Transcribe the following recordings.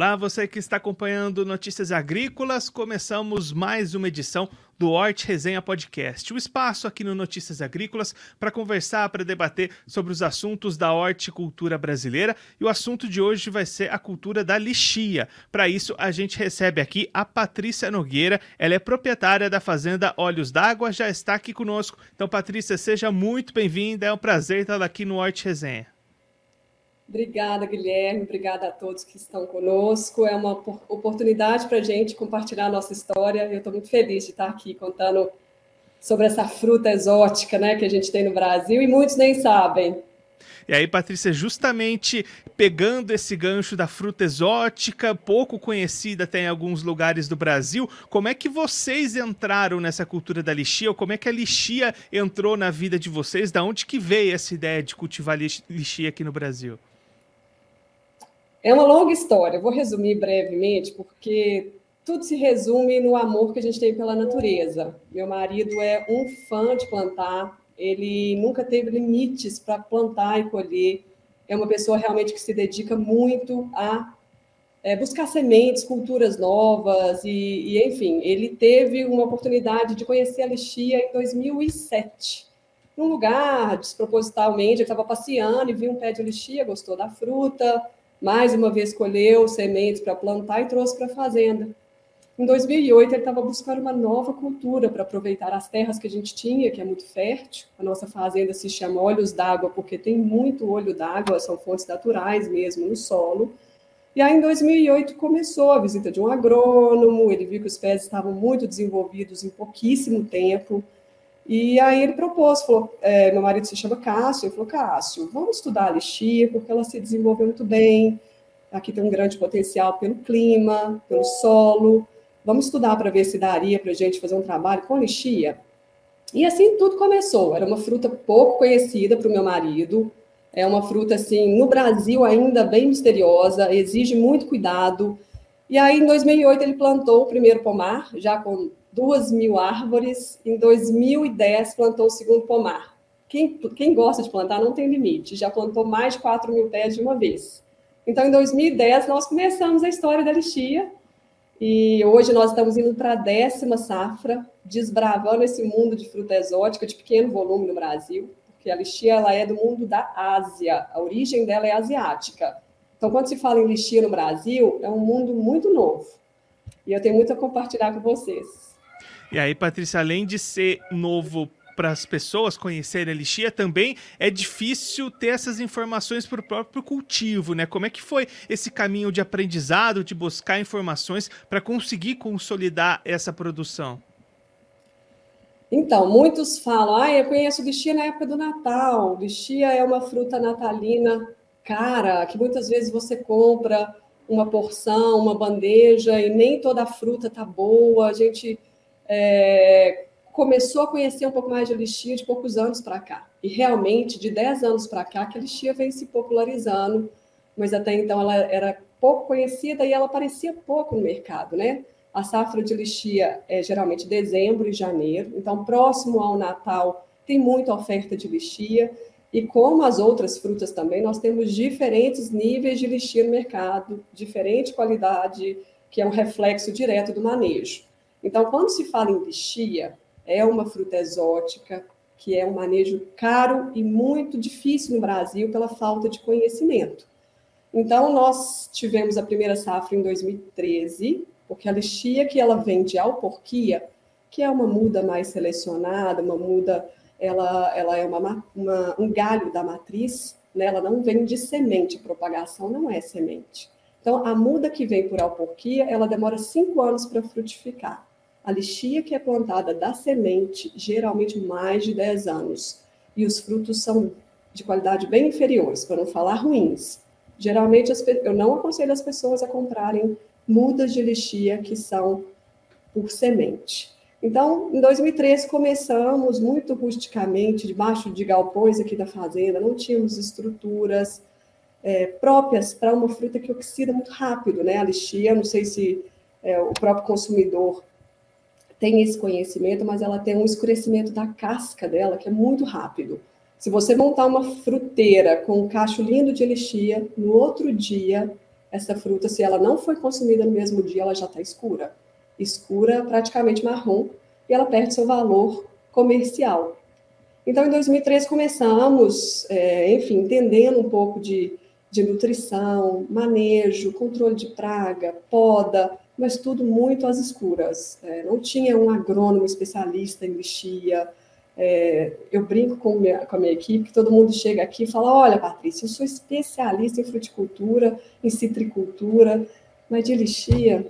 Olá, você que está acompanhando Notícias Agrícolas, começamos mais uma edição do Hort Resenha Podcast, o espaço aqui no Notícias Agrícolas para conversar, para debater sobre os assuntos da horticultura brasileira e o assunto de hoje vai ser a cultura da lixia. Para isso, a gente recebe aqui a Patrícia Nogueira, ela é proprietária da fazenda Olhos d'Água, já está aqui conosco. Então, Patrícia, seja muito bem-vinda, é um prazer estar aqui no Hort Resenha. Obrigada, Guilherme. Obrigada a todos que estão conosco. É uma oportunidade para a gente compartilhar a nossa história. Eu estou muito feliz de estar aqui contando sobre essa fruta exótica né, que a gente tem no Brasil e muitos nem sabem. E aí, Patrícia, justamente pegando esse gancho da fruta exótica, pouco conhecida até em alguns lugares do Brasil, como é que vocês entraram nessa cultura da lixia? Ou como é que a lixia entrou na vida de vocês? Da onde que veio essa ideia de cultivar lixia aqui no Brasil? É uma longa história, vou resumir brevemente, porque tudo se resume no amor que a gente tem pela natureza. Meu marido é um fã de plantar, ele nunca teve limites para plantar e colher. É uma pessoa realmente que se dedica muito a é, buscar sementes, culturas novas, e, e, enfim, ele teve uma oportunidade de conhecer a lixia em 2007. Num lugar, despropositalmente, ele estava passeando e viu um pé de lixia, gostou da fruta, mais uma vez colheu sementes para plantar e trouxe para a fazenda. Em 2008, ele estava buscando uma nova cultura para aproveitar as terras que a gente tinha, que é muito fértil. A nossa fazenda se chama Olhos d'Água, porque tem muito olho d'água, são fontes naturais mesmo no solo. E aí, em 2008, começou a visita de um agrônomo, ele viu que os pés estavam muito desenvolvidos em pouquíssimo tempo, e aí ele propôs, falou, é, meu marido se chama Cássio, ele falou, Cássio, vamos estudar a lixia, porque ela se desenvolveu muito bem, aqui tem um grande potencial pelo clima, pelo solo, vamos estudar para ver se daria para a gente fazer um trabalho com lixia. E assim tudo começou, era uma fruta pouco conhecida para o meu marido, é uma fruta, assim, no Brasil ainda bem misteriosa, exige muito cuidado, e aí, em 2008, ele plantou o primeiro pomar, já com duas mil árvores. Em 2010, plantou o segundo pomar. Quem, quem gosta de plantar não tem limite, já plantou mais de 4 mil pés de uma vez. Então, em 2010, nós começamos a história da lixia, e hoje nós estamos indo para a décima safra, desbravando esse mundo de fruta exótica de pequeno volume no Brasil, porque a lixia ela é do mundo da Ásia, a origem dela é asiática. Então, quando se fala em lixia no Brasil, é um mundo muito novo. E eu tenho muito a compartilhar com vocês. E aí, Patrícia, além de ser novo para as pessoas conhecerem a lixia, também é difícil ter essas informações para o próprio cultivo, né? Como é que foi esse caminho de aprendizado, de buscar informações para conseguir consolidar essa produção? Então, muitos falam, ah, eu conheço lixia na época do Natal. Lixia é uma fruta natalina cara, que muitas vezes você compra uma porção, uma bandeja, e nem toda a fruta tá boa. A gente é, começou a conhecer um pouco mais de lixia de poucos anos para cá. E realmente, de 10 anos para cá, que a lixia vem se popularizando, mas até então ela era pouco conhecida e ela aparecia pouco no mercado, né? A safra de lixia é geralmente dezembro e janeiro, então próximo ao Natal tem muita oferta de lixia. E como as outras frutas também, nós temos diferentes níveis de lixia no mercado, diferente qualidade, que é um reflexo direto do manejo. Então, quando se fala em lixia, é uma fruta exótica que é um manejo caro e muito difícil no Brasil pela falta de conhecimento. Então, nós tivemos a primeira safra em 2013, porque a lixia que ela vem de alporquia, que é uma muda mais selecionada, uma muda, ela, ela é uma, uma, um galho da matriz, né? ela não vem de semente, propagação não é semente. Então, a muda que vem por alporquia, ela demora cinco anos para frutificar. A lixia que é plantada da semente, geralmente mais de 10 anos, e os frutos são de qualidade bem inferiores, para não falar ruins. Geralmente, eu não aconselho as pessoas a comprarem mudas de lixia que são por semente. Então, em 2013, começamos muito rusticamente, debaixo de galpões aqui da fazenda, não tínhamos estruturas é, próprias para uma fruta que oxida muito rápido, né? A lixia, não sei se é, o próprio consumidor tem esse conhecimento, mas ela tem um escurecimento da casca dela que é muito rápido. Se você montar uma fruteira com um cacho lindo de elixia, no outro dia essa fruta, se ela não foi consumida no mesmo dia, ela já está escura. Escura, praticamente marrom, e ela perde seu valor comercial. Então, em 2013, começamos, é, enfim, entendendo um pouco de, de nutrição, manejo, controle de praga, poda, mas tudo muito às escuras. É, não tinha um agrônomo especialista em lixia. É, eu brinco com, minha, com a minha equipe, que todo mundo chega aqui e fala: Olha, Patrícia, eu sou especialista em fruticultura, em citricultura, mas de lixia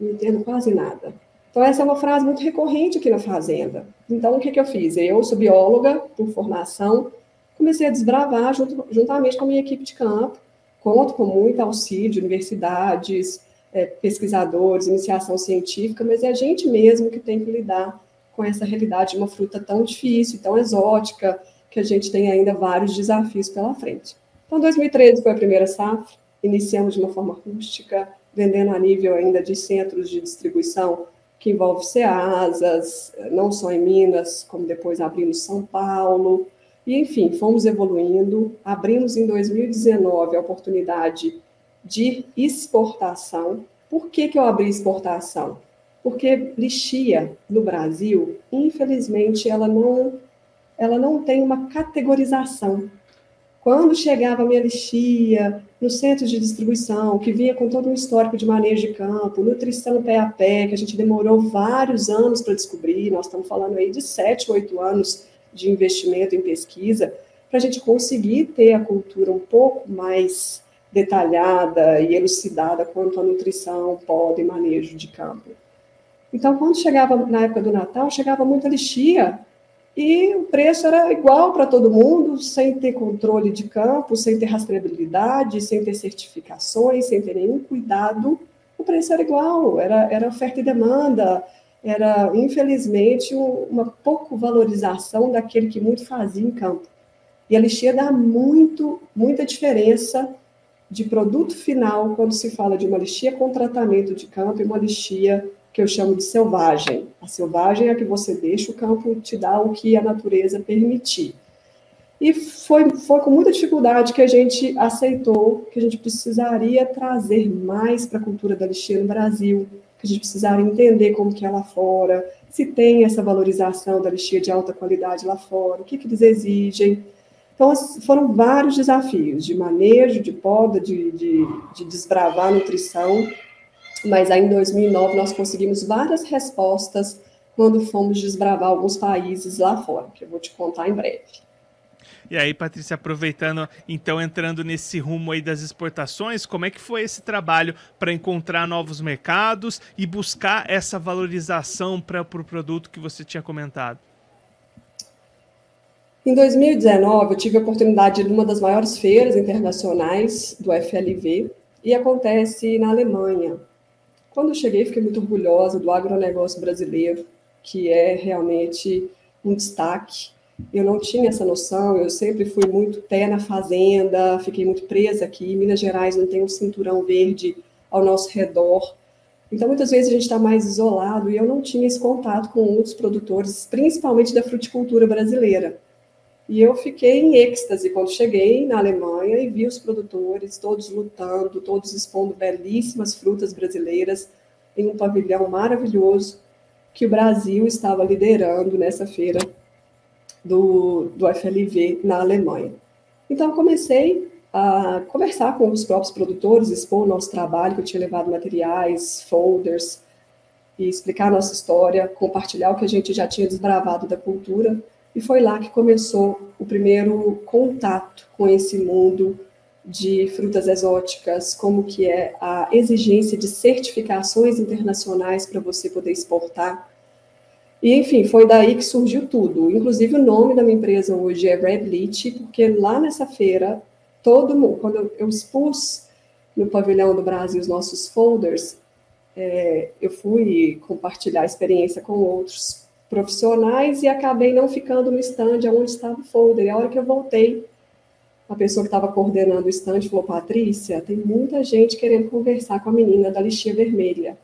não entendo quase nada. Então, essa é uma frase muito recorrente aqui na Fazenda. Então, o que, que eu fiz? Eu sou bióloga por formação, comecei a desbravar junto, juntamente com a minha equipe de campo, conto com muito auxílio de universidades, é, pesquisadores, iniciação científica, mas é a gente mesmo que tem que lidar com essa realidade de uma fruta tão difícil, tão exótica, que a gente tem ainda vários desafios pela frente. Então, 2013 foi a primeira safra, iniciamos de uma forma rústica, vendendo a nível ainda de centros de distribuição que envolve CEASAS, não só em Minas, como depois abrimos São Paulo, e enfim, fomos evoluindo. Abrimos em 2019 a oportunidade de exportação. Por que, que eu abri exportação? Porque lixia no Brasil, infelizmente, ela não, ela não tem uma categorização. Quando chegava a minha lixia, no centro de distribuição, que vinha com todo um histórico de manejo de campo, nutrição pé a pé, que a gente demorou vários anos para descobrir, nós estamos falando aí de sete, oito anos de investimento em pesquisa, para a gente conseguir ter a cultura um pouco mais detalhada e elucidada quanto à nutrição, poda e manejo de campo. Então, quando chegava na época do Natal, chegava muita lixia e o preço era igual para todo mundo, sem ter controle de campo, sem ter rastreabilidade, sem ter certificações, sem ter nenhum cuidado. O preço era igual, era, era oferta e demanda, era, infelizmente, uma pouco valorização daquele que muito fazia em campo. E a lixia dá muito, muita diferença de produto final quando se fala de uma lixia com tratamento de campo e uma lixia que eu chamo de selvagem. A selvagem é a que você deixa o campo te dar o que a natureza permitir. E foi, foi com muita dificuldade que a gente aceitou que a gente precisaria trazer mais para a cultura da lixia no Brasil, que a gente precisaria entender como que é lá fora, se tem essa valorização da lixia de alta qualidade lá fora, o que, que eles exigem. Então, foram vários desafios de manejo, de poda, de, de, de desbravar a nutrição, mas aí em 2009 nós conseguimos várias respostas quando fomos desbravar alguns países lá fora, que eu vou te contar em breve. E aí, Patrícia, aproveitando, então, entrando nesse rumo aí das exportações, como é que foi esse trabalho para encontrar novos mercados e buscar essa valorização para o pro produto que você tinha comentado? Em 2019, eu tive a oportunidade de uma das maiores feiras internacionais do FLV, e acontece na Alemanha, quando eu cheguei, fiquei muito orgulhosa do agronegócio brasileiro, que é realmente um destaque. Eu não tinha essa noção, eu sempre fui muito pé na fazenda, fiquei muito presa aqui. Minas Gerais não tem um cinturão verde ao nosso redor. Então, muitas vezes a gente está mais isolado e eu não tinha esse contato com outros produtores, principalmente da fruticultura brasileira. E eu fiquei em êxtase quando cheguei na Alemanha e vi os produtores todos lutando, todos expondo belíssimas frutas brasileiras em um pavilhão maravilhoso que o Brasil estava liderando nessa feira do, do FLV na Alemanha. Então, comecei a conversar com os próprios produtores, expor o nosso trabalho, que eu tinha levado materiais, folders, e explicar a nossa história, compartilhar o que a gente já tinha desbravado da cultura e foi lá que começou o primeiro contato com esse mundo de frutas exóticas, como que é a exigência de certificações internacionais para você poder exportar. E, enfim, foi daí que surgiu tudo. Inclusive, o nome da minha empresa hoje é Red Leach, porque lá nessa feira, todo mundo, quando eu expus no pavilhão do Brasil os nossos folders, é, eu fui compartilhar a experiência com outros profissionais e acabei não ficando no stand onde estava o folder. E a hora que eu voltei, a pessoa que estava coordenando o stand falou: Patrícia, tem muita gente querendo conversar com a menina da lixia vermelha.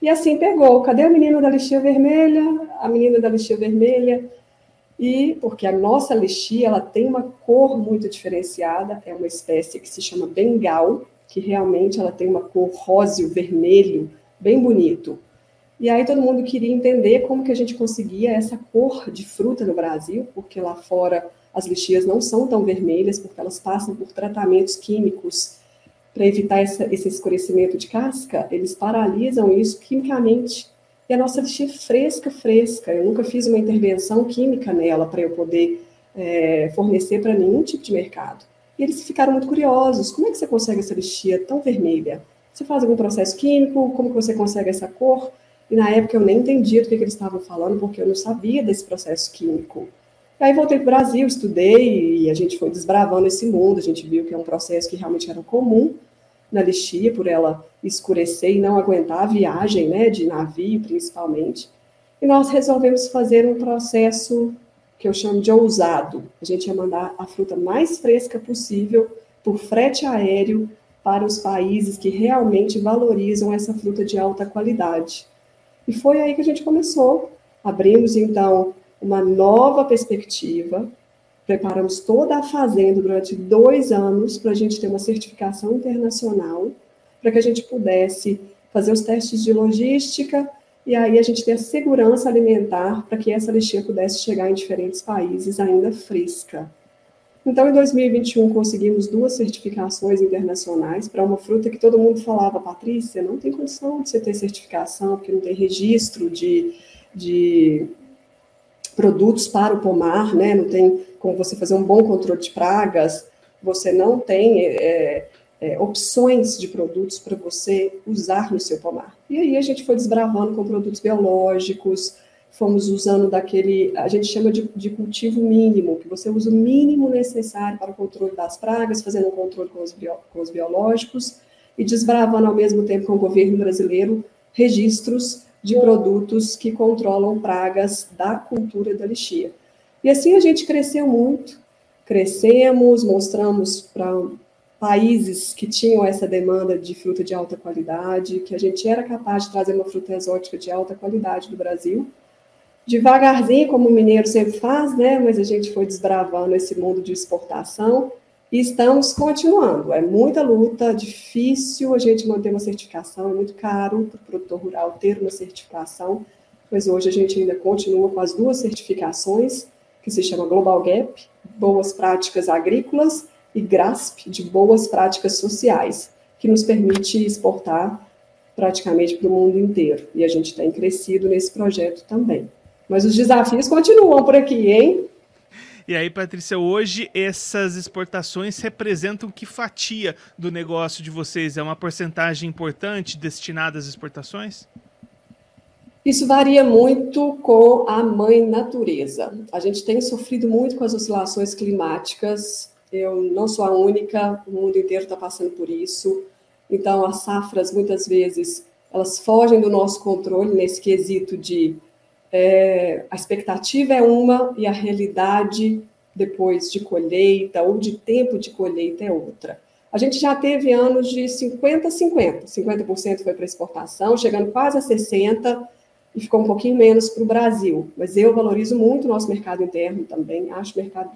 E assim pegou: cadê a menina da lixia vermelha? A menina da lixia vermelha. E porque a nossa lixia ela tem uma cor muito diferenciada, é uma espécie que se chama bengal, que realmente ela tem uma cor róseo, vermelho, bem bonito. E aí todo mundo queria entender como que a gente conseguia essa cor de fruta no Brasil, porque lá fora as lixias não são tão vermelhas, porque elas passam por tratamentos químicos para evitar essa, esse escurecimento de casca, eles paralisam isso quimicamente. E a nossa lixia é fresca, fresca. Eu nunca fiz uma intervenção química nela para eu poder é, fornecer para nenhum tipo de mercado. E eles ficaram muito curiosos. Como é que você consegue essa lixia tão vermelha? Você faz algum processo químico? Como que você consegue essa cor? E na época eu nem entendia do que, que eles estavam falando, porque eu não sabia desse processo químico. E aí voltei para o Brasil, estudei e a gente foi desbravando esse mundo. A gente viu que é um processo que realmente era comum na lixia, por ela escurecer e não aguentar a viagem, né, de navio principalmente. E nós resolvemos fazer um processo que eu chamo de ousado. A gente ia mandar a fruta mais fresca possível por frete aéreo para os países que realmente valorizam essa fruta de alta qualidade. E foi aí que a gente começou. Abrimos então uma nova perspectiva, preparamos toda a fazenda durante dois anos para a gente ter uma certificação internacional, para que a gente pudesse fazer os testes de logística e aí a gente ter a segurança alimentar para que essa lixia pudesse chegar em diferentes países ainda fresca. Então, em 2021, conseguimos duas certificações internacionais para uma fruta que todo mundo falava, Patrícia, não tem condição de você ter certificação, porque não tem registro de, de produtos para o pomar, né? não tem como você fazer um bom controle de pragas, você não tem é, é, opções de produtos para você usar no seu pomar. E aí a gente foi desbravando com produtos biológicos, fomos usando daquele, a gente chama de, de, cultivo mínimo, que você usa o mínimo necessário para o controle das pragas, fazendo um controle com os, bio, com os biológicos e desbravando ao mesmo tempo com o governo brasileiro registros de produtos que controlam pragas da cultura da lixia. E assim a gente cresceu muito, crescemos, mostramos para países que tinham essa demanda de fruta de alta qualidade, que a gente era capaz de trazer uma fruta exótica de alta qualidade do Brasil. Devagarzinho, como o mineiro sempre faz, né? Mas a gente foi desbravando esse mundo de exportação e estamos continuando. É muita luta, difícil a gente manter uma certificação, é muito caro para o produtor rural ter uma certificação, mas hoje a gente ainda continua com as duas certificações, que se chama Global Gap, Boas Práticas Agrícolas, e GRASP, de Boas Práticas Sociais, que nos permite exportar praticamente para o mundo inteiro. E a gente tem crescido nesse projeto também. Mas os desafios continuam por aqui, hein? E aí, Patrícia, hoje essas exportações representam que fatia do negócio de vocês? É uma porcentagem importante destinada às exportações? Isso varia muito com a mãe natureza. A gente tem sofrido muito com as oscilações climáticas. Eu não sou a única, o mundo inteiro está passando por isso. Então, as safras, muitas vezes, elas fogem do nosso controle nesse quesito de é, a expectativa é uma e a realidade depois de colheita ou de tempo de colheita é outra. A gente já teve anos de 50-50, 50%, foi para exportação, chegando quase a 60% e ficou um pouquinho menos para o Brasil. Mas eu valorizo muito o nosso mercado interno também, acho o mercado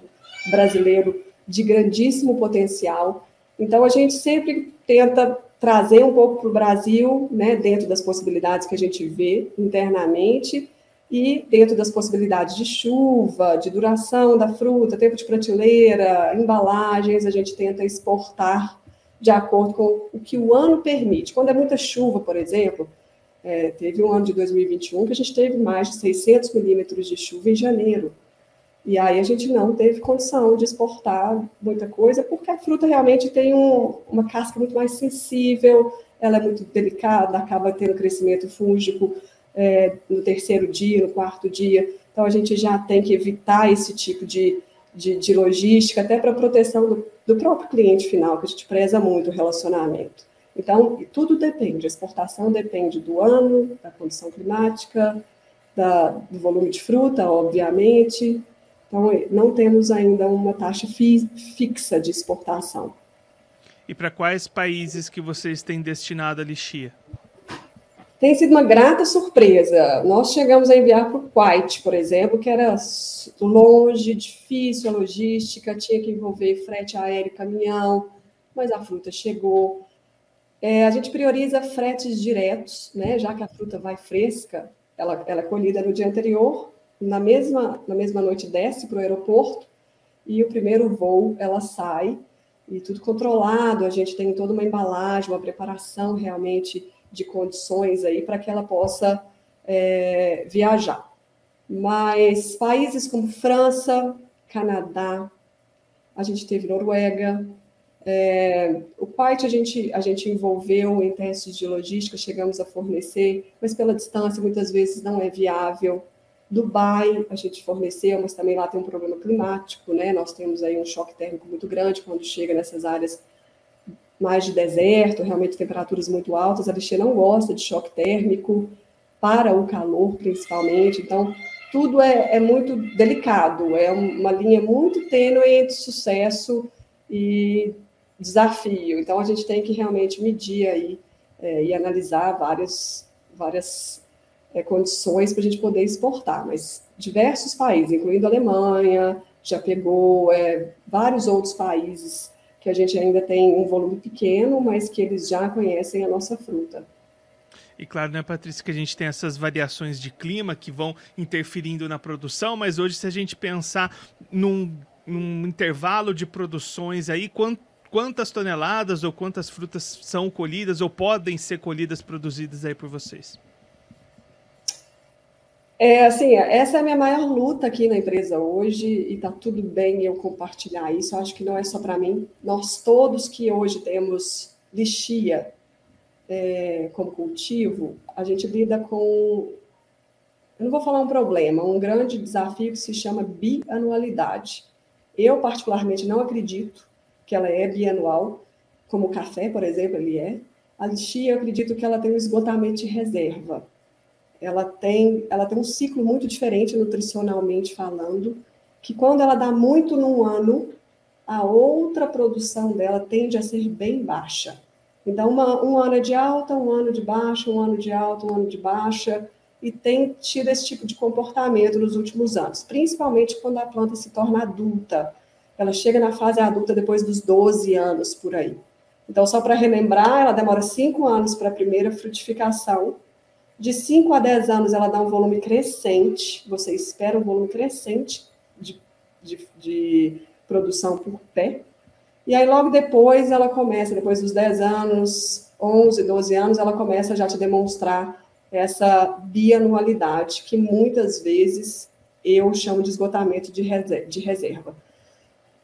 brasileiro de grandíssimo potencial. Então, a gente sempre tenta trazer um pouco para o Brasil, né, dentro das possibilidades que a gente vê internamente, e dentro das possibilidades de chuva, de duração da fruta, tempo de prateleira, embalagens, a gente tenta exportar de acordo com o que o ano permite. Quando é muita chuva, por exemplo, é, teve um ano de 2021 que a gente teve mais de 600 milímetros de chuva em janeiro. E aí a gente não teve condição de exportar muita coisa, porque a fruta realmente tem um, uma casca muito mais sensível, ela é muito delicada, acaba tendo crescimento fúngico é, no terceiro dia, no quarto dia. Então, a gente já tem que evitar esse tipo de, de, de logística, até para proteção do, do, próprio cliente final, que a gente preza muito o relacionamento. Então, tudo depende. A exportação depende do ano, da condição climática, da, do volume de fruta, obviamente. Então, não temos ainda uma taxa fi, fixa de exportação. E para quais países que vocês têm destinado a lixia? Tem sido uma grata surpresa. Nós chegamos a enviar para o Kuwait, por exemplo, que era longe, difícil a logística, tinha que envolver frete aéreo caminhão, mas a fruta chegou. É, a gente prioriza fretes diretos, né? Já que a fruta vai fresca, ela, ela é colhida no dia anterior, na mesma, na mesma noite desce para o aeroporto e o primeiro voo ela sai e tudo controlado. A gente tem toda uma embalagem, uma preparação realmente de condições aí para que ela possa é, viajar. Mas países como França, Canadá, a gente teve Noruega, é, o parte a gente, a gente envolveu em testes de logística, chegamos a fornecer, mas pela distância muitas vezes não é viável. Dubai a gente forneceu, mas também lá tem um problema climático, né? Nós temos aí um choque térmico muito grande quando chega nessas áreas mais de deserto, realmente temperaturas muito altas. A lixeira não gosta de choque térmico para o calor, principalmente. Então, tudo é, é muito delicado, é uma linha muito tênue entre sucesso e desafio. Então, a gente tem que realmente medir aí é, e analisar várias, várias é, condições para a gente poder exportar. Mas diversos países, incluindo a Alemanha, já pegou é, vários outros países que a gente ainda tem um volume pequeno, mas que eles já conhecem a nossa fruta. E claro, né, Patrícia, que a gente tem essas variações de clima que vão interferindo na produção, mas hoje, se a gente pensar num, num intervalo de produções aí, quanto quantas toneladas ou quantas frutas são colhidas ou podem ser colhidas, produzidas aí por vocês? É, assim, essa é a minha maior luta aqui na empresa hoje e tá tudo bem eu compartilhar isso. Eu acho que não é só para mim. Nós todos que hoje temos lixia é, como cultivo, a gente lida com, eu não vou falar um problema, um grande desafio que se chama bianualidade. Eu particularmente não acredito que ela é bianual, como o café, por exemplo, ele é. A lixia, eu acredito que ela tem um esgotamento de reserva. Ela tem, ela tem um ciclo muito diferente nutricionalmente falando, que quando ela dá muito num ano, a outra produção dela tende a ser bem baixa. Então, uma, um ano é de alta, um ano de baixa, um ano de alta, um ano de baixa, e tem tido esse tipo de comportamento nos últimos anos, principalmente quando a planta se torna adulta. Ela chega na fase adulta depois dos 12 anos, por aí. Então, só para relembrar, ela demora 5 anos para a primeira frutificação. De 5 a 10 anos, ela dá um volume crescente. Você espera um volume crescente de, de, de produção por pé. E aí, logo depois, ela começa, depois dos 10 anos, 11, 12 anos, ela começa já a te demonstrar essa bianualidade, que muitas vezes eu chamo de esgotamento de reserva.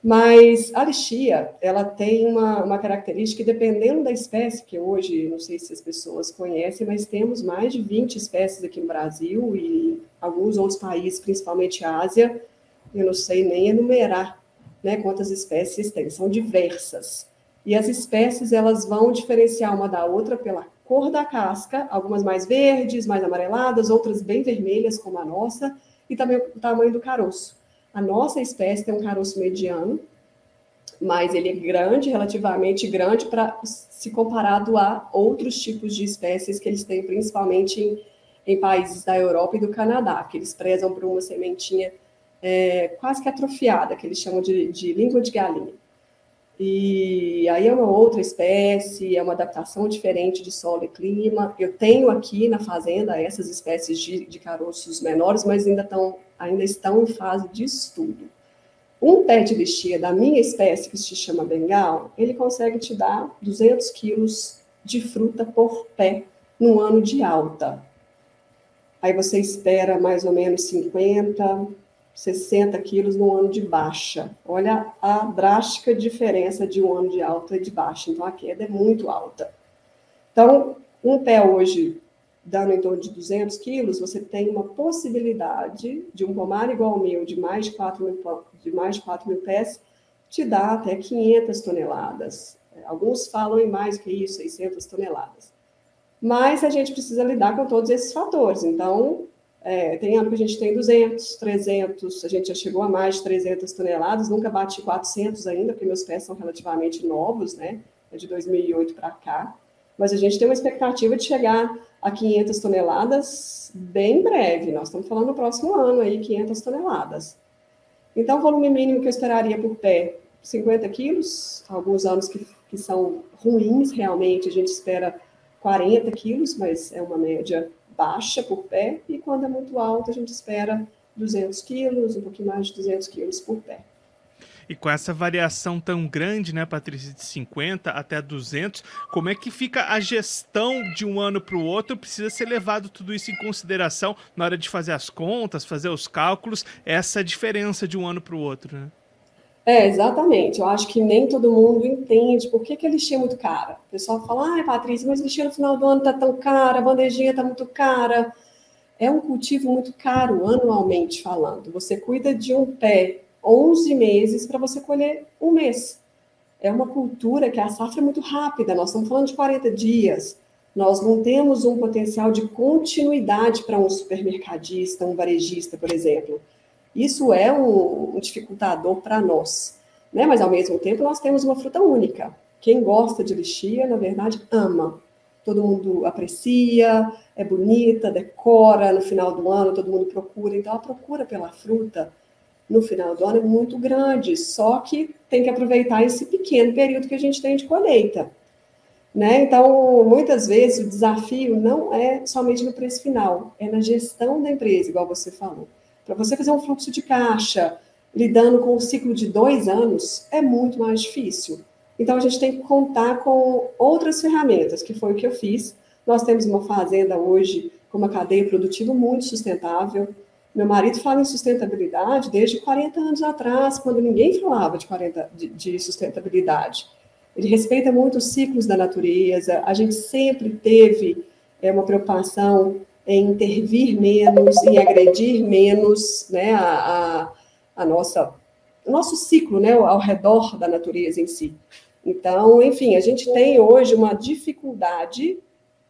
Mas a lixia, ela tem uma, uma característica, dependendo da espécie, que hoje, não sei se as pessoas conhecem, mas temos mais de 20 espécies aqui no Brasil e alguns outros países, principalmente a Ásia, eu não sei nem enumerar né, quantas espécies tem, são diversas. E as espécies, elas vão diferenciar uma da outra pela cor da casca, algumas mais verdes, mais amareladas, outras bem vermelhas, como a nossa, e também o tamanho do caroço. A nossa espécie tem um caroço mediano, mas ele é grande, relativamente grande, para se comparado a outros tipos de espécies que eles têm, principalmente em, em países da Europa e do Canadá, que eles prezam por uma sementinha é, quase que atrofiada, que eles chamam de, de língua de galinha. E aí é uma outra espécie, é uma adaptação diferente de solo e clima. Eu tenho aqui na fazenda essas espécies de, de caroços menores, mas ainda, tão, ainda estão em fase de estudo. Um pé de lixia da minha espécie, que se chama bengal, ele consegue te dar 200 quilos de fruta por pé no ano de alta. Aí você espera mais ou menos 50, 60 quilos no ano de baixa. Olha a drástica diferença de um ano de alta e de baixa. Então, a queda é muito alta. Então, um pé hoje, dando em torno de 200 quilos, você tem uma possibilidade de um pomar igual ao meu, de mais de 4 mil, de mais de 4 mil pés, te dá até 500 toneladas. Alguns falam em mais que isso, 600 toneladas. Mas a gente precisa lidar com todos esses fatores. Então, é, tem ano que a gente tem 200, 300, a gente já chegou a mais de 300 toneladas, nunca bati 400 ainda, porque meus pés são relativamente novos, né? É de 2008 para cá. Mas a gente tem uma expectativa de chegar a 500 toneladas bem breve. Nós estamos falando no próximo ano aí, 500 toneladas. Então, o volume mínimo que eu esperaria por pé 50 quilos, alguns anos que, que são ruins realmente, a gente espera 40 quilos, mas é uma média baixa por pé, e quando é muito alta, a gente espera 200 quilos, um pouquinho mais de 200 quilos por pé. E com essa variação tão grande, né, Patrícia, de 50 até 200, como é que fica a gestão de um ano para o outro? Precisa ser levado tudo isso em consideração na hora de fazer as contas, fazer os cálculos, essa diferença de um ano para o outro, né? É, exatamente. Eu acho que nem todo mundo entende por que, que a lixinha é muito cara. O pessoal fala, ai, Patrícia, mas a lixinha no final do ano está tão cara, a bandejinha está muito cara. É um cultivo muito caro, anualmente falando. Você cuida de um pé 11 meses para você colher um mês. É uma cultura que a safra é muito rápida, nós estamos falando de 40 dias. Nós não temos um potencial de continuidade para um supermercadista, um varejista, por exemplo. Isso é um, dificultador para nós. Né? Mas, ao mesmo tempo, nós temos uma fruta única. Quem gosta de lixia, na verdade, ama. Todo mundo aprecia, é bonita, decora no final do ano, todo mundo procura. Então, a procura pela fruta no final do ano é muito grande, só que tem que aproveitar esse pequeno período que a gente tem de colheita. Né? Então, muitas vezes o desafio não é somente no preço final, é na gestão da empresa, igual você falou. Para você fazer um fluxo de caixa, lidando com um ciclo de dois anos, é muito mais difícil. Então, a gente tem que contar com outras ferramentas, que foi o que eu fiz. Nós temos uma fazenda hoje com uma cadeia produtiva muito sustentável, meu marido fala em sustentabilidade desde 40 anos atrás, quando ninguém falava de, 40, de, de sustentabilidade. Ele respeita muito os ciclos da natureza. A gente sempre teve é, uma preocupação em intervir menos, em agredir menos né, a, a, a nossa, o nosso ciclo né, ao redor da natureza em si. Então, enfim, a gente tem hoje uma dificuldade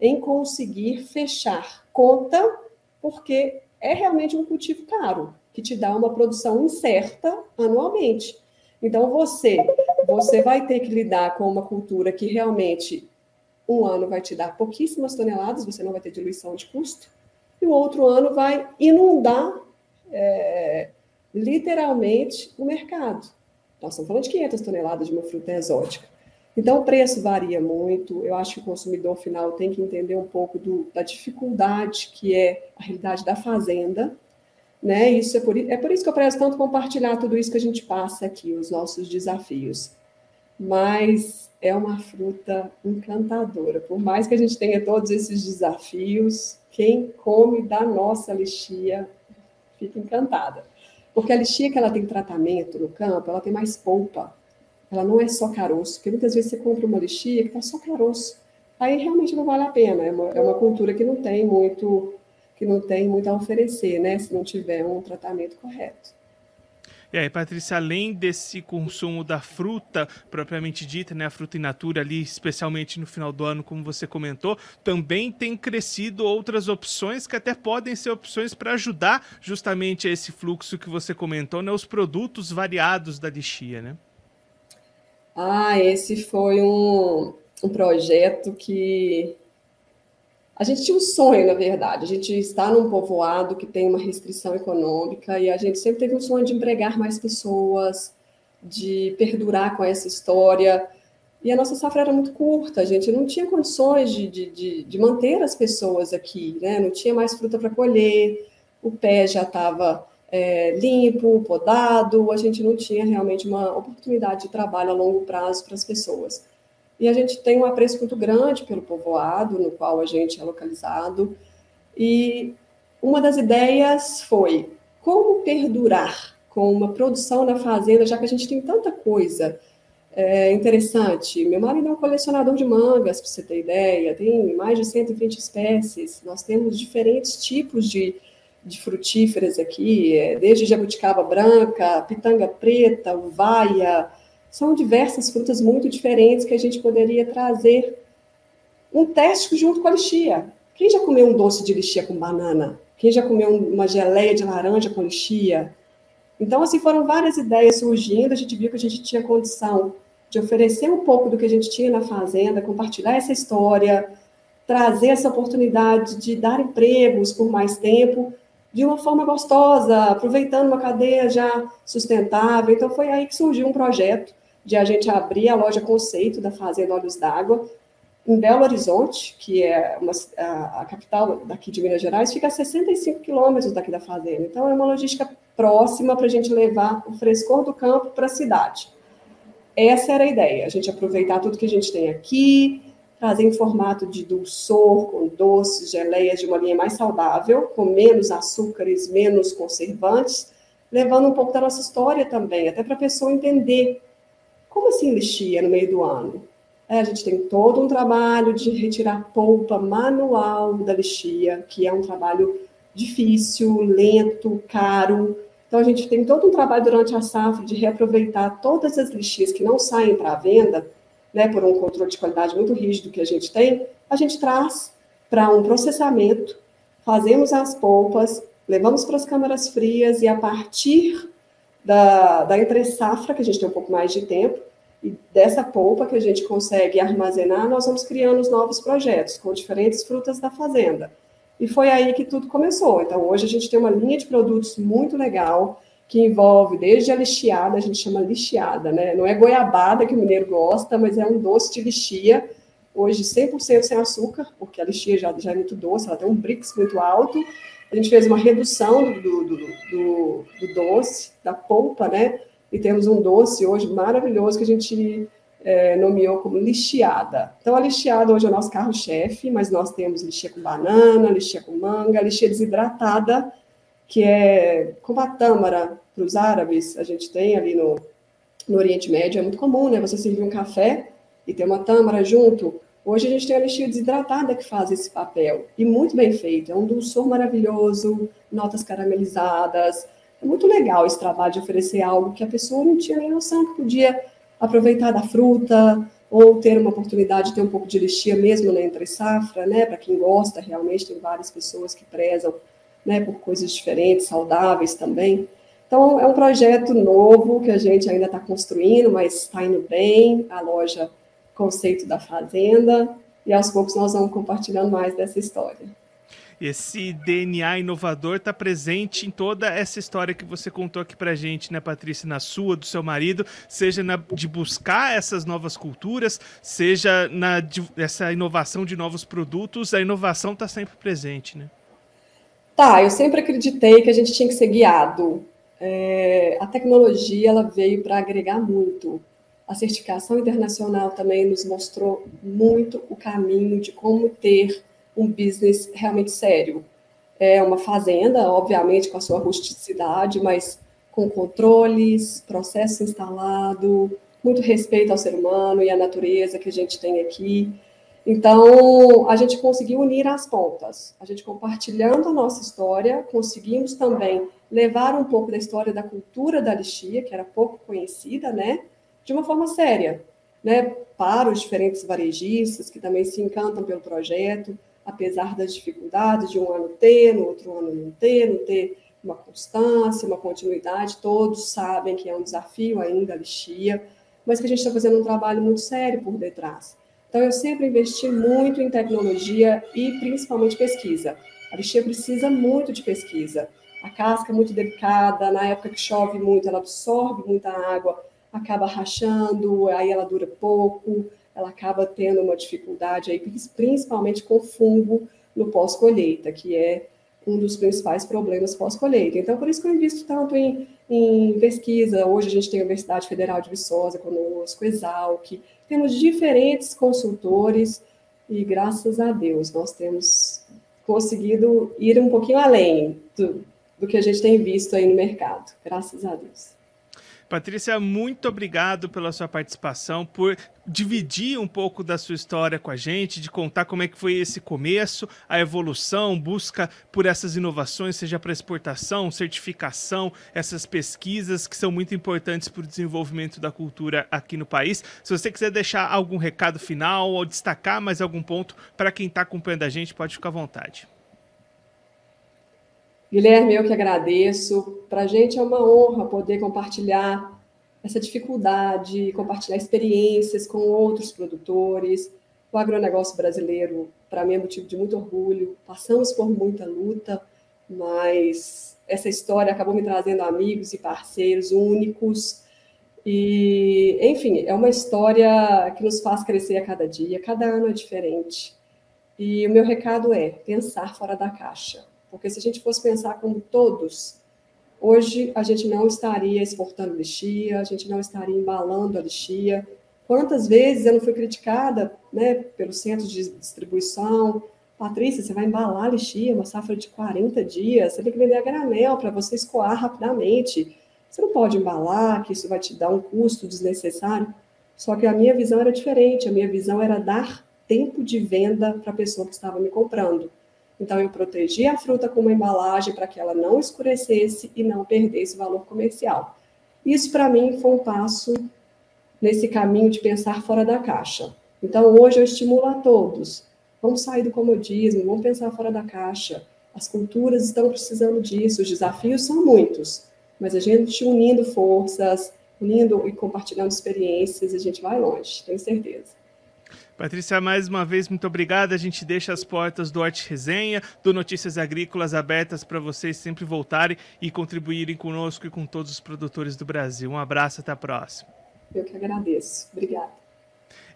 em conseguir fechar conta, porque é realmente um cultivo caro, que te dá uma produção incerta anualmente. Então, você, você vai ter que lidar com uma cultura que realmente um ano vai te dar pouquíssimas toneladas, você não vai ter diluição de custo, e o outro ano vai inundar é, literalmente o mercado. Nós estamos falando de 500 toneladas de uma fruta exótica. Então, o preço varia muito. Eu acho que o consumidor final tem que entender um pouco do, da dificuldade que é a realidade da fazenda. Né? Isso é, por, é por isso que eu prezo tanto compartilhar tudo isso que a gente passa aqui, os nossos desafios. Mas é uma fruta encantadora. Por mais que a gente tenha todos esses desafios, quem come da nossa lixia fica encantada. Porque a lixia que ela tem tratamento no campo, ela tem mais polpa, ela não é só caroço, porque muitas vezes você compra uma lixia que está só caroço. Aí realmente não vale a pena. É uma, é uma cultura que não tem muito que não tem muito a oferecer, né? Se não tiver um tratamento correto. E aí, Patrícia, além desse consumo da fruta propriamente dita, né, a fruta in natura ali, especialmente no final do ano, como você comentou, também tem crescido outras opções que até podem ser opções para ajudar justamente a esse fluxo que você comentou, né, os produtos variados da lixia, né? Ah, esse foi um, um projeto que a gente tinha um sonho, na verdade. A gente está num povoado que tem uma restrição econômica e a gente sempre teve um sonho de empregar mais pessoas, de perdurar com essa história. E a nossa safra era muito curta, a gente não tinha condições de, de, de, de manter as pessoas aqui, né? não tinha mais fruta para colher, o pé já estava é, limpo, podado, a gente não tinha realmente uma oportunidade de trabalho a longo prazo para as pessoas. E a gente tem um apreço muito grande pelo povoado no qual a gente é localizado. E uma das ideias foi como perdurar com uma produção na fazenda, já que a gente tem tanta coisa é, interessante. Meu marido é um colecionador de mangas, para você ter ideia, tem mais de 120 espécies. Nós temos diferentes tipos de de frutíferas aqui, é, desde jabuticaba branca, pitanga preta, uvaia, são diversas frutas muito diferentes que a gente poderia trazer um teste junto com a lixia. Quem já comeu um doce de lixia com banana? Quem já comeu uma geleia de laranja com lixia? Então, assim, foram várias ideias surgindo, a gente viu que a gente tinha condição de oferecer um pouco do que a gente tinha na fazenda, compartilhar essa história, trazer essa oportunidade de dar empregos por mais tempo, de uma forma gostosa, aproveitando uma cadeia já sustentável. Então, foi aí que surgiu um projeto de a gente abrir a loja conceito da Fazenda Olhos d'Água em Belo Horizonte, que é uma, a, a, capital daqui de Minas Gerais, fica a 65 quilômetros daqui da fazenda. Então, é uma logística próxima para a gente levar o frescor do campo para a cidade. Essa era a ideia, a gente aproveitar tudo que a gente tem aqui, trazer em formato de dulçor, com doces, geleias de uma linha mais saudável, com menos açúcares, menos conservantes, levando um pouco da nossa história também, até para a pessoa entender como assim lixia no meio do ano. É, a gente tem todo um trabalho de retirar polpa manual da lixia, que é um trabalho difícil, lento, caro. Então, a gente tem todo um trabalho durante a safra de reaproveitar todas as lixias que não saem para venda, né, por um controle de qualidade muito rígido que a gente tem, a gente traz para um processamento, fazemos as polpas, levamos para as câmaras frias e a partir da, da entre-safra, que a gente tem um pouco mais de tempo, e dessa polpa que a gente consegue armazenar, nós vamos criando os novos projetos com diferentes frutas da fazenda. E foi aí que tudo começou. Então, hoje a gente tem uma linha de produtos muito legal, que envolve desde a lixiada, a gente chama lixiada, né? Não é goiabada que o mineiro gosta, mas é um doce de lixia, hoje 100% sem açúcar, porque a lixia já, já é muito doce, ela tem um brix muito alto. A gente fez uma redução do, do, do, do doce, da polpa, né? e temos um doce hoje maravilhoso que a gente é, nomeou como lixiada. Então, a lixiada hoje é o nosso carro-chefe, mas nós temos lixia com banana, lixia com manga, lixia desidratada, que é como a tâmara para os árabes, a gente tem ali no, no Oriente Médio, é muito comum, né? Você servir um café e ter uma tâmara junto. Hoje a gente tem a lixia desidratada que faz esse papel, e muito bem feito. É um dulçor maravilhoso, notas caramelizadas, é muito legal esse trabalho de oferecer algo que a pessoa não tinha nem noção que podia aproveitar da fruta ou ter uma oportunidade de ter um pouco de lixia mesmo na entre safra, né? Para quem gosta, realmente tem várias pessoas que prezam, né, por coisas diferentes, saudáveis também. Então é um projeto novo que a gente ainda está construindo, mas está indo bem. A loja Conceito da Fazenda e aos poucos nós vamos compartilhando mais dessa história esse DNA inovador está presente em toda essa história que você contou aqui para gente, né, Patrícia, na sua, do seu marido, seja na, de buscar essas novas culturas, seja na de, essa inovação de novos produtos, a inovação está sempre presente, né? Tá, eu sempre acreditei que a gente tinha que ser guiado. É, a tecnologia ela veio para agregar muito. A certificação internacional também nos mostrou muito o caminho de como ter um business realmente sério. É uma fazenda, obviamente, com a sua rusticidade, mas com controles, processo instalado, muito respeito ao ser humano e à natureza que a gente tem aqui. Então, a gente conseguiu unir as pontas. A gente compartilhando a nossa história, conseguimos também levar um pouco da história da cultura da lixia, que era pouco conhecida, né, de uma forma séria, né, para os diferentes varejistas que também se encantam pelo projeto apesar das dificuldades de um ano ter, no outro ano não ter, não ter uma constância, uma continuidade, todos sabem que é um desafio ainda a lixia, mas que a gente está fazendo um trabalho muito sério por detrás. Então, eu sempre investi muito em tecnologia e principalmente pesquisa. A lixia precisa muito de pesquisa. A casca é muito delicada, na época que chove muito, ela absorve muita água, acaba rachando, aí ela dura pouco ela acaba tendo uma dificuldade aí, principalmente com fungo no pós-colheita, que é um dos principais problemas pós-colheita. Então, por isso que eu invisto tanto em, em, pesquisa. Hoje a gente tem a Universidade Federal de Viçosa conosco, Exalc, temos diferentes consultores e, graças a Deus, nós temos conseguido ir um pouquinho além do, do que a gente tem visto aí no mercado, graças a Deus. Patrícia, muito obrigado pela sua participação, por dividir um pouco da sua história com a gente, de contar como é que foi esse começo, a evolução, busca por essas inovações, seja para exportação, certificação, essas pesquisas que são muito importantes para o desenvolvimento da cultura aqui no país. Se você quiser deixar algum recado final ou destacar mais algum ponto para quem está acompanhando a gente, pode ficar à vontade. Guilherme, eu que agradeço. Para a gente é uma honra poder compartilhar essa dificuldade, compartilhar experiências com outros produtores. O agronegócio brasileiro, para mim, é motivo de muito orgulho. Passamos por muita luta, mas essa história acabou me trazendo amigos e parceiros únicos. E, enfim, é uma história que nos faz crescer a cada dia, cada ano é diferente. E o meu recado é pensar fora da caixa. Porque se a gente fosse pensar como todos, hoje a gente não estaria exportando lixia, a gente não estaria embalando a lixia. Quantas vezes eu não fui criticada né, pelos centros de distribuição? Patrícia, você vai embalar lixia, uma safra de 40 dias, você tem que vender a granel para você escoar rapidamente. Você não pode embalar, que isso vai te dar um custo desnecessário. Só que a minha visão era diferente, a minha visão era dar tempo de venda para a pessoa que estava me comprando. Então, eu protegi a fruta com uma embalagem para que ela não escurecesse e não perdesse valor comercial. Isso, para mim, foi um passo nesse caminho de pensar fora da caixa. Então, hoje eu estimulo a todos. Vamos sair do comodismo, vamos pensar fora da caixa. As culturas estão precisando disso, os desafios são muitos, mas a gente unindo forças, unindo e compartilhando experiências, a gente vai longe, tenho certeza. Patrícia, mais uma vez, muito obrigada. A gente deixa as portas do Horte Resenha, do Notícias Agrícolas abertas para vocês sempre voltarem e contribuírem conosco e com todos os produtores do Brasil. Um abraço, até a próxima. Eu que agradeço. Obrigada.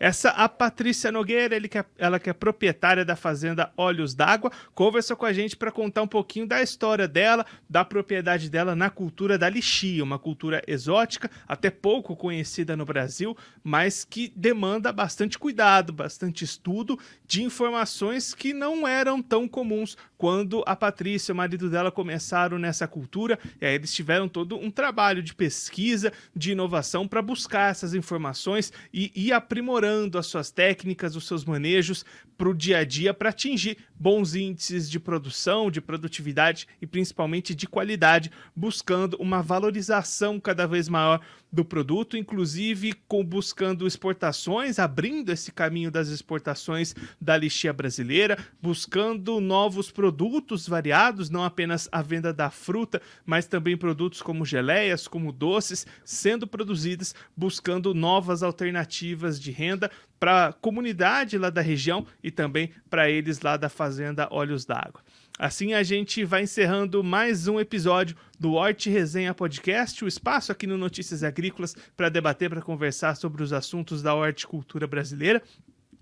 Essa a Patrícia Nogueira, ele que é, ela que é proprietária da fazenda Olhos d'Água, conversou com a gente para contar um pouquinho da história dela, da propriedade dela na cultura da lixia, uma cultura exótica, até pouco conhecida no Brasil, mas que demanda bastante cuidado, bastante estudo de informações que não eram tão comuns quando a Patrícia e o marido dela começaram nessa cultura. E aí eles tiveram todo um trabalho de pesquisa, de inovação para buscar essas informações e ir aprimorando as suas técnicas, os seus manejos para o dia a dia para atingir bons índices de produção, de produtividade e principalmente de qualidade, buscando uma valorização cada vez maior do produto, inclusive com buscando exportações, abrindo esse caminho das exportações da lixia brasileira, buscando novos produtos variados, não apenas a venda da fruta, mas também produtos como geleias, como doces, sendo produzidos, buscando novas alternativas de renda para a comunidade lá da região e também para eles lá da fazenda Olhos d'Água. Assim a gente vai encerrando mais um episódio do Horte Resenha Podcast, o espaço aqui no Notícias Agrícolas para debater, para conversar sobre os assuntos da horticultura brasileira.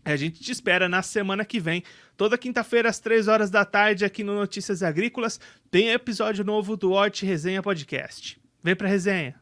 A gente te espera na semana que vem, toda quinta-feira às três horas da tarde aqui no Notícias Agrícolas, tem episódio novo do Horte Resenha Podcast. Vem pra resenha!